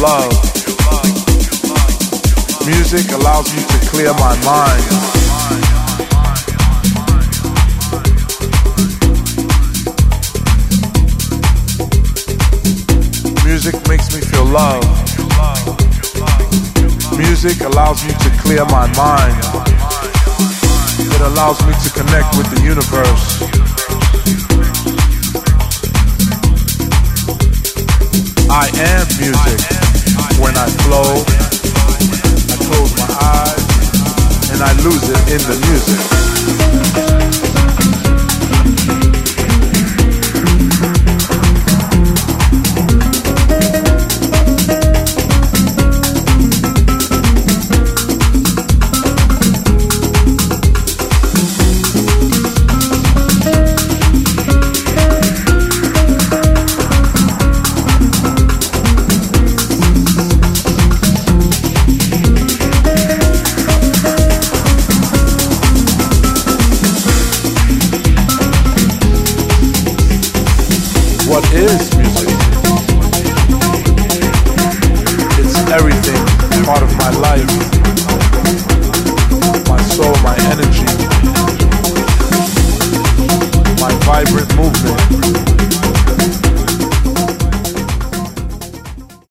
love. Music allows me to clear my mind. Music makes me feel love. Music allows me to clear my mind. It allows me to connect with the universe. I am music. Lose it in the music. Is music? It's everything, part of my life, my soul, my energy, my vibrant movement.